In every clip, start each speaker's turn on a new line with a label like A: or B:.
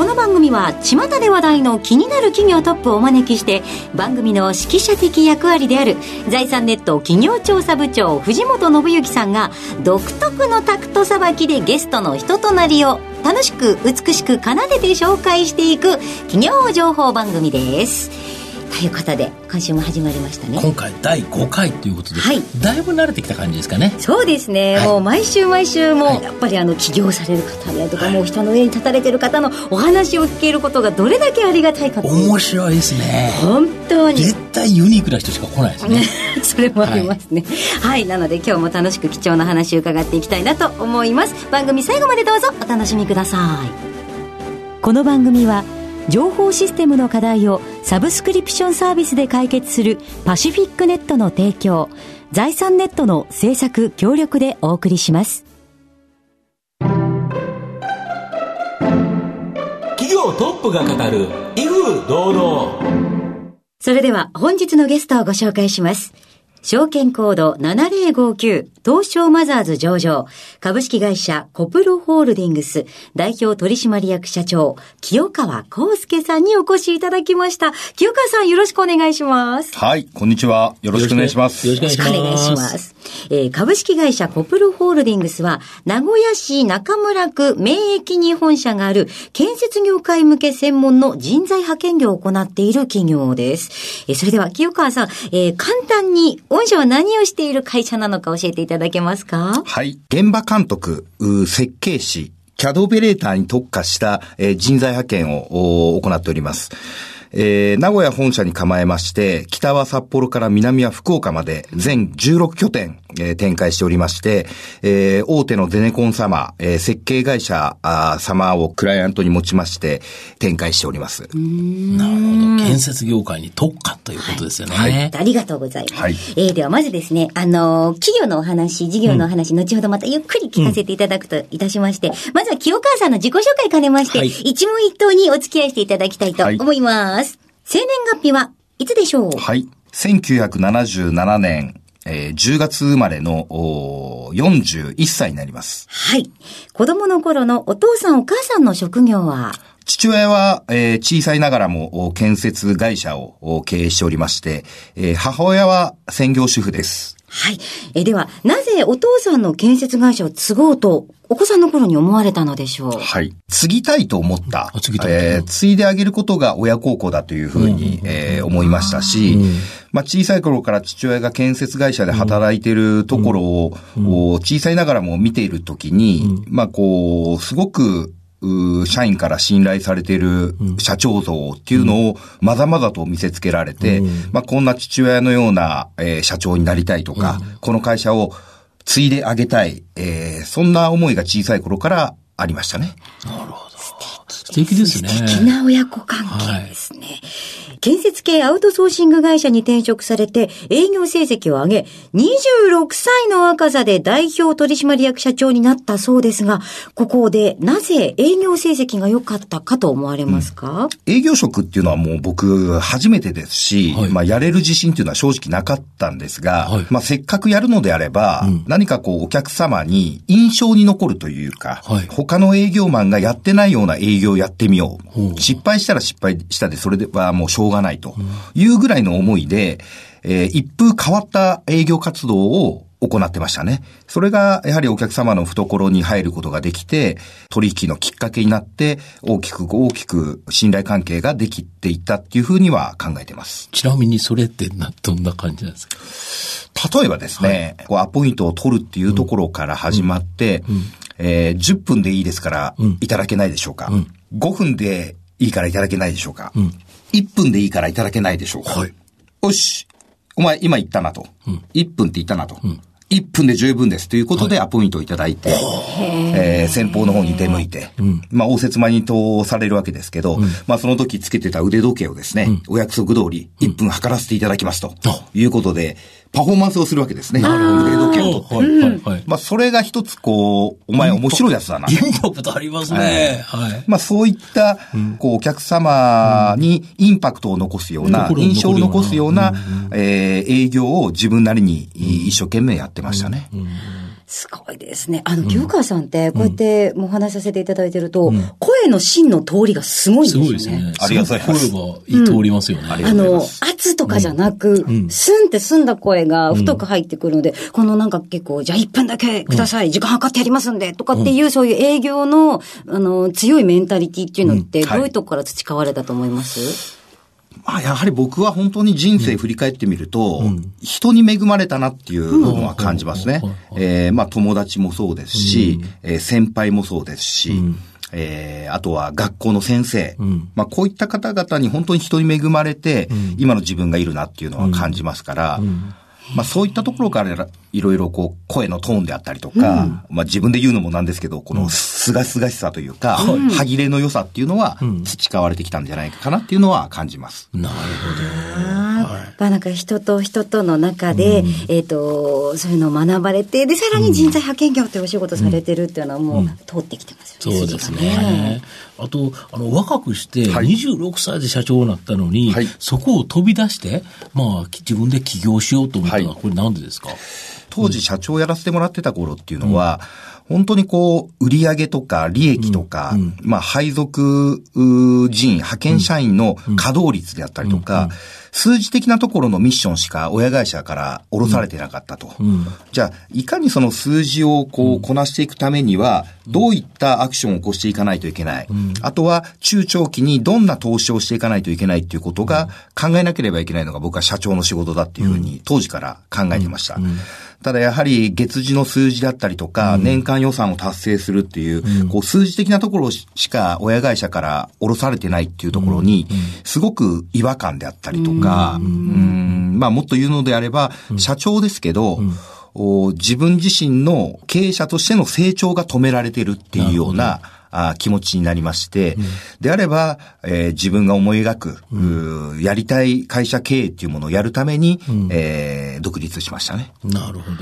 A: この番組は巷で話題の気になる企業トップをお招きして番組の指揮者的役割である財産ネット企業調査部長藤本信之さんが独特のタクトさばきでゲストの人となりを楽しく美しく奏でて紹介していく企業情報番組です。ということで今週も始まりましたね。
B: 今回第5回ということで、はい、だいぶ慣れてきた感じですかね。
A: そうですね、はい、もう毎週毎週もやっぱりあの起業される方やとか、はい、もう人の上に立たれてる方のお話を聞けることがどれだけありがたいか
B: 面白いですね。
A: 本当に。
B: 絶対ユニークな人しか来ないですね。
A: それもありますね。はい、なので今日も楽しく貴重な話を伺っていきたいなと思います。番組最後までどうぞお楽しみください。この番組は「情報システムの課題をサブスクリプションサービスで解決するパシフィックネットの提供、財産ネットの制作協力でお送りします。
B: 企業トップが語る、威風堂々。
A: それでは本日のゲストをご紹介します。証券コード7059東証マザーズ上場株式会社コプロホールディングス代表取締役社長清川康介さんにお越しいただきました。清川さんよろしくお願いします。
C: はい、こんにちは。よろしくお願いします。
A: よろしくお願いします。えー、株式会社コプロホールディングスは名古屋市中村区免疫に本社がある建設業界向け専門の人材派遣業を行っている企業です。えー、それでは清川さん、えー、簡単に御社は何をしている会社なのか教えていただけますか？
C: はい。現場監督、設計士、キャドオペレーターに特化した、え、人材派遣を行っております。えー、名古屋本社に構えまして、北は札幌から南は福岡まで全16拠点、えー、展開しておりまして、えー、大手のゼネコン様、えー、設計会社あ様をクライアントに持ちまして展開しております。
B: なるほど。建設業界に特化ということですよね。はい。はい、
A: ありがとうございます。はい。えー、ではまずですね、あの企業のお話、事業のお話、うん、後ほどまたゆっくり聞かせていただくといたしまして、うん、まずは清川さんの自己紹介兼ねまして、はい、一問一答にお付き合いしていただきたいと思います。生年月日はいつでしょう？
C: はい。1977年、えー、10月生まれの41歳になります。
A: はい。子供の頃のお父さんお母さんの職業は？
C: 父親は、えー、小さいながらも建設会社を経営しておりまして、えー、母親は専業主婦です。
A: はい。えでは、なぜお父さんの建設会社を継ごうと、お子さんの頃に思われたのでしょう？
C: はい。継ぎたいと思った。継ぎたい。えー、継いであげることが親孝行だというふうに、えー、思いましたし、まあ、小さい頃から父親が建設会社で働いているところを、小さいながらも見ているときに、まあ、こう、すごく、社員から信頼されている社長像っていうのをまざまざと見せつけられて、うん、まあ、こんな父親のような、えー、社長になりたいとか、うん、この会社を継いであげたい、えー、そんな思いが小さい頃からありましたね。
B: なるほど。素敵ですね。
A: 素敵な親子関係ですね。はい建設系アウトソーシング会社に転職されて営業成績を上げ、26歳の若さで代表取締役社長になったそうですが、ここでなぜ営業成績が良かったかと思われますか、うん、
C: 営業職っていうのはもう僕初めてですし、はい、まあやれる自信っていうのは正直なかったんですが、はい、まあせっかくやるのであれば、うん、何かこうお客様に印象に残るというか、はい、他の営業マンがやってないような営業をやってみよう。失敗したら失敗したで、それではもうしょうがないというぐらいの思いで、えー、一風変わった営業活動を行ってましたね。それが、やはりお客様の懐に入ることができて、取引のきっかけになって、大きく大きく信頼関係ができていったっていうふうには考えてます。
B: ちなみにそれってな、どんな感じなんです
C: か？例えばですね、はい、こうアポイントを取るっていうところから始まって、うんうん、えー、10分でいいですから、いただけないでしょうか？うん、5分でいいからいただけないでしょうか？うん、1分でいいからいただけないでしょうか。はい。よし。お前今言ったなと。うん、1分って言ったなと。うん、1分で十分ですということでアポイントをいただいて、はい、えー、先方の方に出向いて、うん、まあ応接間に通されるわけですけど、うん、まあその時つけてた腕時計をですね、うん、お約束通り1分測らせていただきますということで、パフォーマンスをするわけですね。
B: 腕
C: 時計を取って。はいはいまあ、それが一つ、こう、お前面白いやつだな。
B: インパクトありますね。
C: はい。まあ、そういった、こう、お客様にインパクトを残すような、印象を残すような、え営業を自分なりに一生懸命やってましたね。
A: すごいですね。あの、清川さんって、こうやってお話しさせていただいてると、声の芯の通りがすごいんですよね。すごいですね。
C: ありがとうございます。
B: 声が通りますよね。
A: あの、圧とかじゃなく、スンって澄んだ声が太く入ってくるので、このなんか結構、じゃあ1分だけください、時間計ってやりますんで、とかっていう、そういう営業の、あの、強いメンタリティっていうのって、どういうとこから培われたと思います？
C: まあ、やはり僕は本当に人生振り返ってみると、うん、人に恵まれたなっていう部分は感じますね。えー、まあ、友達もそうですし、うん、えー、先輩もそうですし、うん、えー、あとは学校の先生、うん、まあ、こういった方々に本当に人に恵まれて、今の自分がいるなっていうのは感じますから、まあそういったところからいろいろこう声のトーンであったりとか、うん、まあ自分で言うのもなんですけど、このすがすがしさというか、うん、歯切れの良さっていうのは培われてきたんじゃないかなっていうのは感じます。
B: なるほど。
A: まあなんか人と人との中で、うん、えっ、と、そういうのを学ばれて、で、さらに人材派遣業ってお仕事されてるっていうのはもう通ってきてます
B: よね。そうですね。あと、あの、若くして26歳で社長になったのに、はい、そこを飛び出して、まあ、自分で起業しようと思ったのは、これなんでですか？
C: 当時社長やらせてもらってた頃っていうのは、うん。本当にこう、売上とか利益とか、うん。うん、まあ、配属人、派遣社員の稼働率であったりとか、数字的なところのミッションしか親会社から下ろされてなかったと。じゃあ、いかにその数字をこう、こなしていくためには、どういったアクションを起こしていかないといけない。あとは、中長期にどんな投資をしていかないといけないっていうことが考えなければいけないのが僕は社長の仕事だっていうふうに当時から考えてました。ただやはり月次の数字だったりとか、年間予算を達成するっていう、こう数字的なところしか親会社から下ろされてないっていうところに、すごく違和感であったりとか、うん、まあもっと言うのであれば、社長ですけど、自分自身の経営者としての成長が止められてるっていうような、あ気持ちになりまして、うん、であれば、えー、自分が思い描く、うん、やりたい会社経営っていうものをやるために、うん、えー、独立しましたね。
B: なるほど。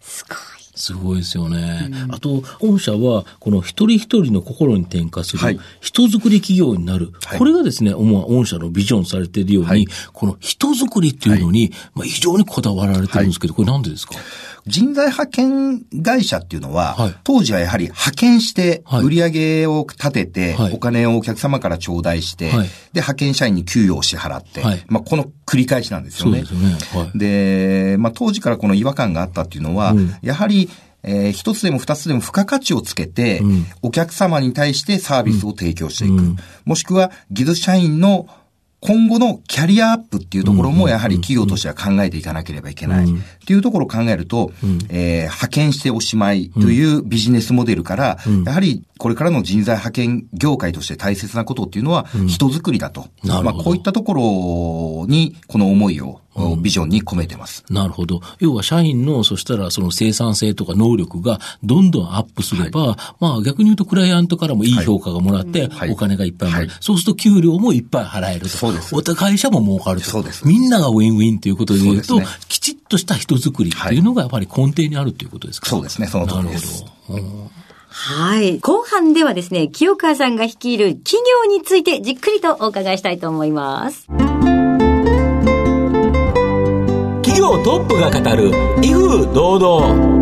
A: すごい。
B: すごいですよね。うん、あと、御社は、この一人一人の心に転化する、人づくり企業になる。はい、これがですね、御社のビジョンされているように、はい、この人づくりっていうのに、はい、まあ、非常にこだわられてるんですけど、これなんでですか？
C: 人材派遣会社っていうのは、はい、当時はやはり派遣して、売り上げを立てて、はい、お金をお客様から頂戴して、はい、で、派遣社員に給与を支払って、まあ、この繰り返しなんですよね。で、ね、まあ、当時からこの違和感があったっていうのは、うん、やはり、えー、一つでも二つでも付加価値をつけて、うん、お客様に対してサービスを提供していく。うん、もしくは、技術社員の今後のキャリアアップっていうところもやはり企業としては考えていかなければいけない。っていうところを考えると、えー、派遣しておしまいというビジネスモデルから、やはりこれからの人材派遣業界として大切なことっていうのは人づくりだと。まあこういったところにこの思いをビジョンに込めてます、
B: うん、なるほど。要は社員の、そしたらその生産性とか能力がどんどんアップすれば、はい、まあ逆に言うとクライアントからもいい評価がもらって、お金がいっぱいもらえる、はい、そうすると給料もいっぱい払えると。そうです。お会社も儲かると。そうです。みんながウィンウィンということで言うと、ね、きちっとした人づくりっていうのがやっぱり根底にあるということですか、
C: そうですね、その通りです。なるほど。
A: はい。後半ではですね、清川さんが率いる企業についてじっくりとお伺いしたいと思います。
B: 業トップが語る威風堂々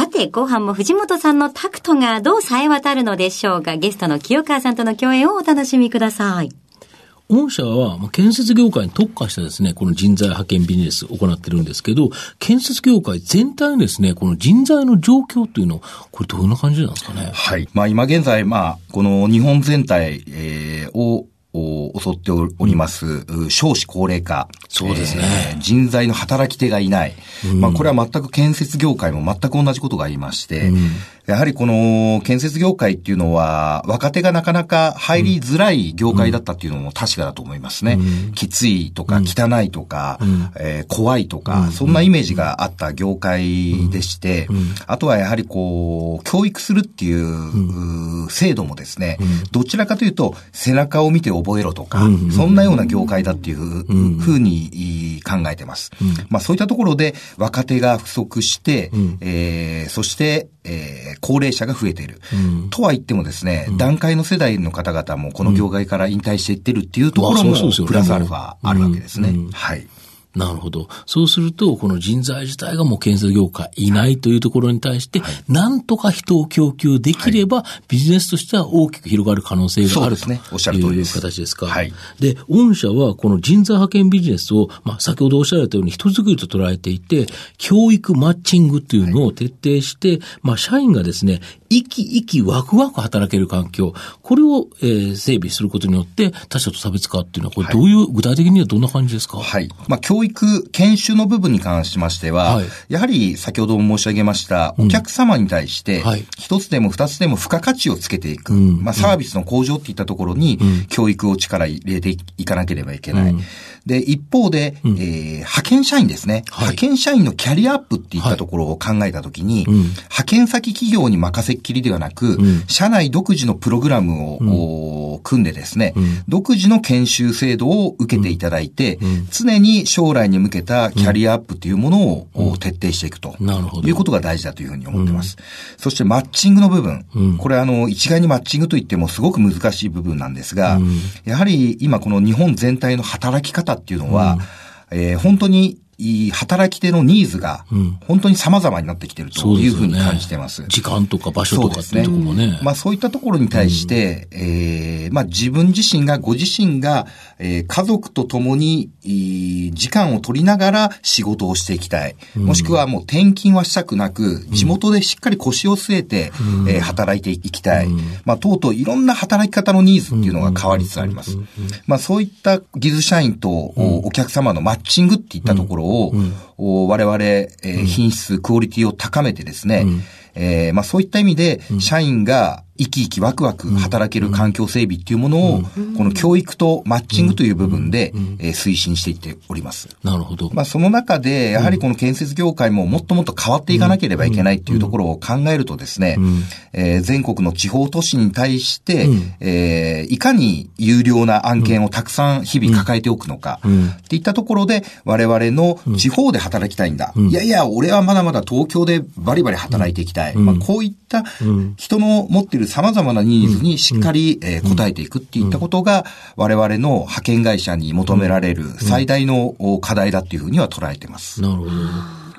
A: さて、後半も藤本さんのタクトがどう冴え渡るのでしょうか？ゲストの清川さんとの共演をお楽しみください。
B: 御社は、建設業界に特化したですね、この人材派遣ビジネスを行ってるんですけど、建設業界全体のですね、この人材の状況というのは、これどんな感じなんですかね？
C: はい。まあ今現在、まあ、この日本全体、えー、をを襲っております、うん、少子高齢化。
B: そうですね、
C: えー、人材の働き手がいない。うん、まあ、これは全く建設業界も全く同じことがありまして、うん、やはりこの建設業界っていうのは、若手がなかなか入りづらい業界だったっていうのも確かだと思いますね。うん、きついとか、汚いとか、うん、えー、怖いとか、そんなイメージがあった業界でして、あとはやはりこう、教育するっていう制度もですね、どちらかというと、背中を見て覚えろと。とか、そんなような業界だっていうふうに考えてます。まあそういったところで若手が不足して、えー、そして、えー、高齢者が増えている。とは言ってもですね、段階の世代の方々もこの業界から引退していってるっていうところも、プラスアルファあるわけですね。はい。
B: なるほど。そうすると、この人材自体がもう建設業界いないというところに対して、はい、なんとか人を供給できれば、はい、ビジネスとしては大きく広がる可能性があると、ね、おっしゃる通りいう形ですか。はい、で、御社はこの人材派遣ビジネスを、まあ、先ほどおっしゃられたように人づくりと捉えていて、教育マッチングっていうのを徹底して、まあ、社員がですね、生き生きワクワク働ける環境、これを、えー、整備することによって、他者と差別化っていうのは、これどういう、具体的にはどんな感じですか？
C: はい。まあ、教育、研修の部分に関しましては、はい、やはり先ほども申し上げました、お客様に対して、一つでも二つでも付加価値をつけていく、うん、まあ、サービスの向上っていったところに、教育を力入れていかなければいけない。うんで、一方で、うん、えー、派遣社員ですね、はい、派遣社員のキャリアアップっていったところを考えたときに、はい。派遣先企業に任せっきりではなく、うん、社内独自のプログラムを、うん、組んでですね、独自の研修制度を受けていただいて、常に将来に向けたキャリアアップというものを、徹底していくと。いうことが大事だというふうに思ってます。そしてマッチングの部分、これあの、一概にマッチングといってもすごく難しい部分なんですが、やはり今この日本全体の働き方っていうのは、うん、えー、本当に働き手のニーズが、本当に様々になってきてるというふうに感じてます。
B: すね、時間とか場所とかっていうところもね。
C: まあそういったところに対して、うん、えー、まあ自分自身が、ご自身が、えー、家族と共に、時間を取りながら仕事をしていきたい。もしくはもう転勤はしたくなく、地元でしっかり腰を据えて、うん、えー、働いていきたい。うん、まあ、とうとういろんな働き方のニーズっていうのが変わりつつあります。まあ、そういった技術社員とお客様のマッチングっていったところを、我々、えー、品質、クオリティを高めてですね、えー、まあそういった意味で、社員が生き生きワクワク働ける環境整備っていうものを、この教育とマッチングという部分で、え推進していっております。
B: なるほど。
C: まあその中で、やはりこの建設業界ももっともっと変わっていかなければいけないっていうところを考えるとですね、え全国の地方都市に対して、えいかに有料な案件をたくさん日々抱えておくのか、っていったところで、我々の地方で働きたいんだ。いやいや、俺はまだまだ東京でバリバリ働いていきたい。まあこういった人の持っている様々なニーズにしっかり、えー、応えていくっていったことが、我々の派遣会社に求められる最大の課題だっていうふうには捉えてます。
B: なるほど。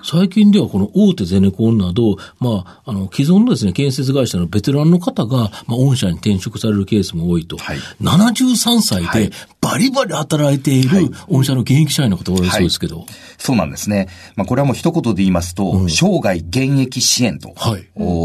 B: 最近ではこの大手ゼネコンなど、まあ、あの、既存のですね、建設会社のベテランの方が、まあ、御社に転職されるケースも多いと。はい、73歳でバリバリ働いている御社の現役社員の方多いそうですけど。はい。はい
C: そうなんですね。まあ、これはもう一言で言いますと、うん、生涯現役支援と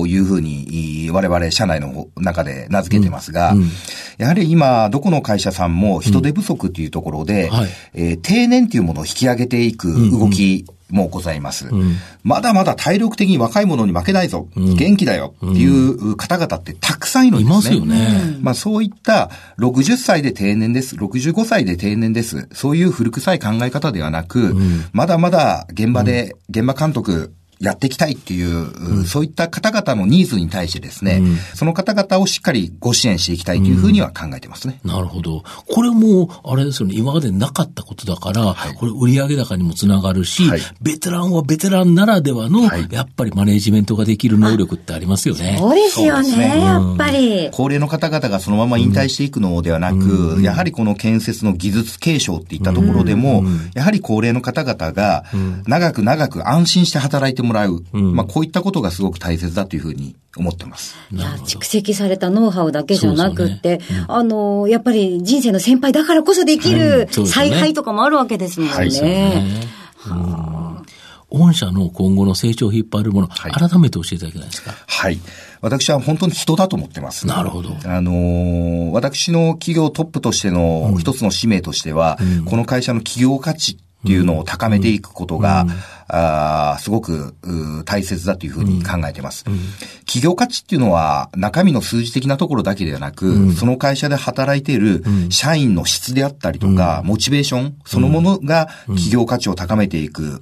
C: い。うふうに、我々社内の中で名付けてますが、うん。うん、やはり今、どこの会社さんも人手不足というところで、はい、えー、定年というものを引き上げていく動き、もございます、うん、まだまだ体力的に若い者に負けないぞ、うん、元気だよ。っていう方々ってたくさんいるんですね。いますよね。まあそういった60歳で定年です、65歳で定年です、そういう古臭い考え方ではなく、うん、まだまだ現場で、現場監督、やっていきたいっていう、うん、そういった方々のニーズに対してですね、うん、その方々をしっかりご支援していきたいというふうには考えてますね。
B: うん、なるほど。これも、あれですよね、今までなかったことだから、はい、これ売上高にもつながるし、はい、ベテランはベテランならではの、はい、やっぱりマネジメントができる能力ってありますよね。
A: そうですよね、ね。やっぱり。
C: 高齢の方々がそのまま引退していくのではなく、やはりこの建設の技術継承っていったところでも、やはり高齢の方々が、長く長く安心して働いてもらう。まあこういったことがすごく大切だというふうに思ってます。
A: いや、蓄積されたノウハウだけじゃなくって、ね。うん、あの、やっぱり人生の先輩だからこそできる采配とかもあるわけですもんね。はい、ね。
B: 御社の今後の成長を引っ張るもの、はい、改めて教えていただけないですか？
C: はい。私は本当に人だと思ってます。
B: なるほど。
C: あのー、私の企業トップとしての一つの使命としては、うん、この会社の企業価値っていうのを高めていくことが、うん、あすごく大切だというふうに考えています、うん、企業価値っていうのは中身の数字的なところだけではなく、うん、その会社で働いている社員の質であったりとか、モチベーションそのものが企業価値を高めていく、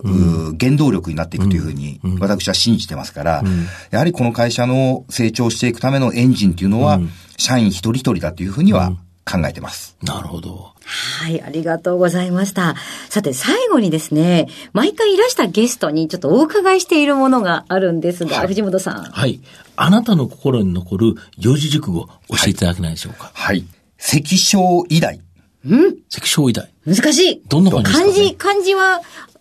C: 原動力になっていくというふうに私は信じてますから、やはりこの会社の成長していくためのエンジンっていうのは、社員一人一人だというふうには考えてます。
B: なるほど。
A: はい、ありがとうございました。さて、最後にですね、毎回いらしたゲストにちょっとお伺いしているものがあるんですが、はい、藤本さん。
B: はい。あなたの心に残る四字熟語、教えていただけないでしょうか？
C: はい。関小医大。
A: うん？
B: 関小医大。
A: 難しい。
B: どんな感
A: じですか、ね、漢字、漢字は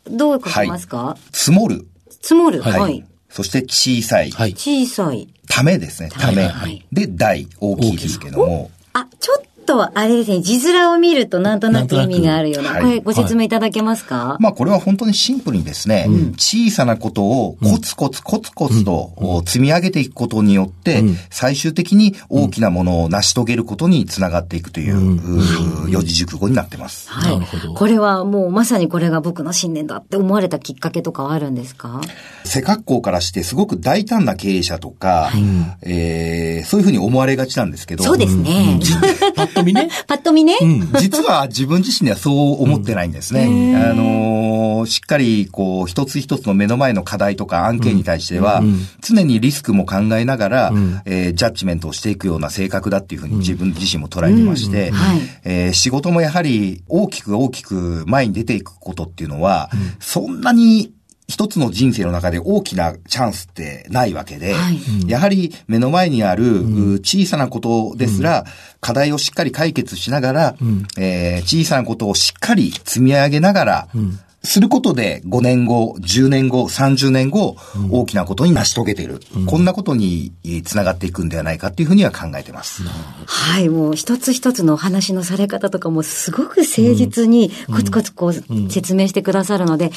A: どう書きますか、はい、
C: 積もる。
A: 積もる。はい。はい、
C: そして小さい。
A: はい。小さい。
C: ためですね。ため。はい、で、大、大きいですけども。
A: あ、ちょっと、あれですね、字面を見るとなんとなく意味があるような、なこれご説明いただけますか、
C: はい、まあこれは本当にシンプルにですね、うん、小さなことをコツコツコツコツと積み上げていくことによって、うん、最終的に大きなものを成し遂げることにつながっていくという、うん、四字熟語になってます。
A: はい。なるほど。これはもうまさにこれが僕の信念だって思われたきっかけとかはあるんですか？
C: 背格好からしてすごく大胆な経営者とか、はい、えー、そういうふうに思われがちなんですけど。
A: そうですね。
B: パッと見ね。
A: パッと見ね。
C: うん、実は自分自身ではそう思ってないんですね。うん、あのー、しっかりこう、一つ一つの目の前の課題とか案件に対しては、常にリスクも考えながら、うん、えー、ジャッジメントをしていくような性格だっていうふうに自分自身も捉えてまして、はい、えー、仕事もやはり大きく大きく前に出ていくことっていうのは、そんなに一つの人生の中で大きなチャンスってないわけで、はい、やはり目の前にある小さなことですら、課題をしっかり解決しながら、うん、えー、小さなことをしっかり積み上げながら、うんすることで5年後、10年後、30年後、大きなことに成し遂げている。うん、こんなことにつながっていくんではないかっていうふうには考えてます。
A: はい、もう一つ一つのお話のされ方とかもすごく誠実にコツコツこう説明してくださるので、うん、あ、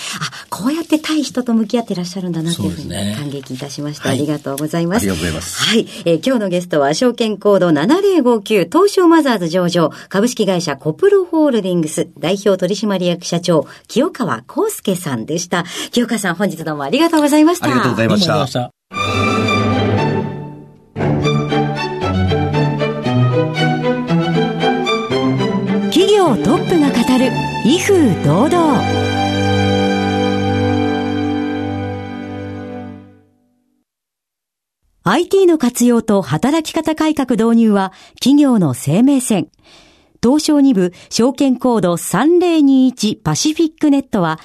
A: こうやって対人と向き合ってらっしゃるんだなっていうふうに感激いたしました。ね、ありがとうございます。
C: ありがとうございます。
A: はい、えー、今日のゲストは証券コード7059東証マザーズ上場株式会社コプロホールディングス代表取締役社長清川康介さんんでした。清川さん、本日どうもありがとうございました。
C: ありがとうございました。した
A: 企業トップが語る威風堂々。IT の活用と働き方改革導入は企業の生命線。東証2部証券コード3021パシフィックネットは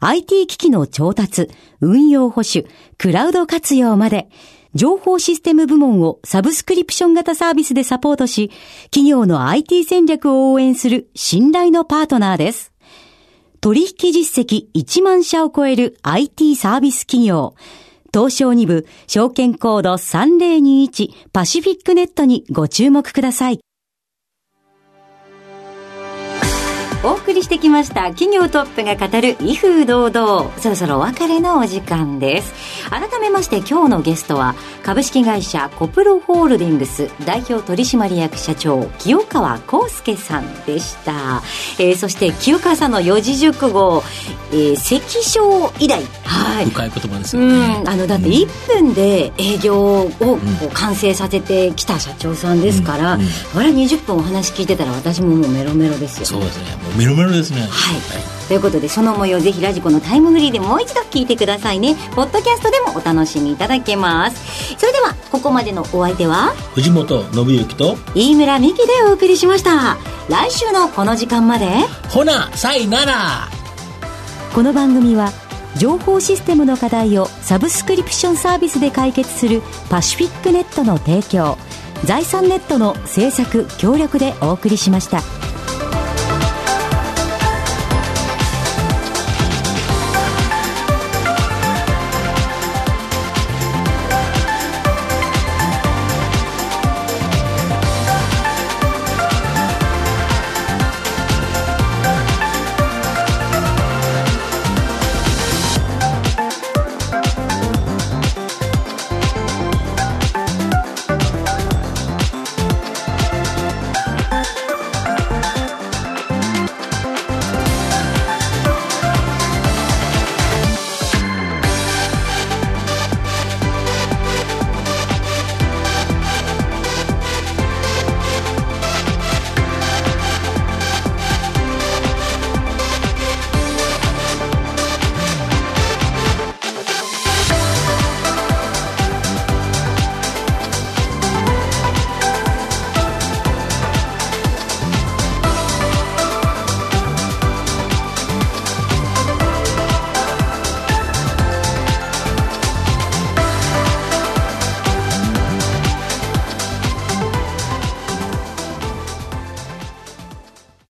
A: IT 機器の調達、運用保守、クラウド活用まで、情報システム部門をサブスクリプション型サービスでサポートし、企業の IT 戦略を応援する信頼のパートナーです。取引実績1万社を超える IT サービス企業、東証2部証券コード3021パシフィックネットにご注目ください。お送りしてきました企業トップが語る威風堂々。そろそろお別れのお時間です。改めまして今日のゲストは株式会社コプロホールディングス代表取締役社長清川康介さんでした、えー、そして清川さんの四字熟語、えー、関証以来。
B: はい。深い言葉ですよね、
A: うん、あのだって1分で営業をこう完成させてきた社長さんですから、うん。うん、これ20分お話聞いてたら私ももうメロメロですよ、
B: そうですねメロメロですね。はい。
A: ということで、その模様ぜひラジコのタイムフリーでもう一度聞いてくださいね。ポッドキャストでもお楽しみいただけます。それでは、ここまでのお相手は、
B: 藤本信之と、
A: 飯村美希でお送りしました。来週のこの時間まで、
B: ほな、さいなら
A: この番組は、情報システムの課題をサブスクリプションサービスで解決するパシフィックネットの提供財産ネットの制作協力でお送りしました。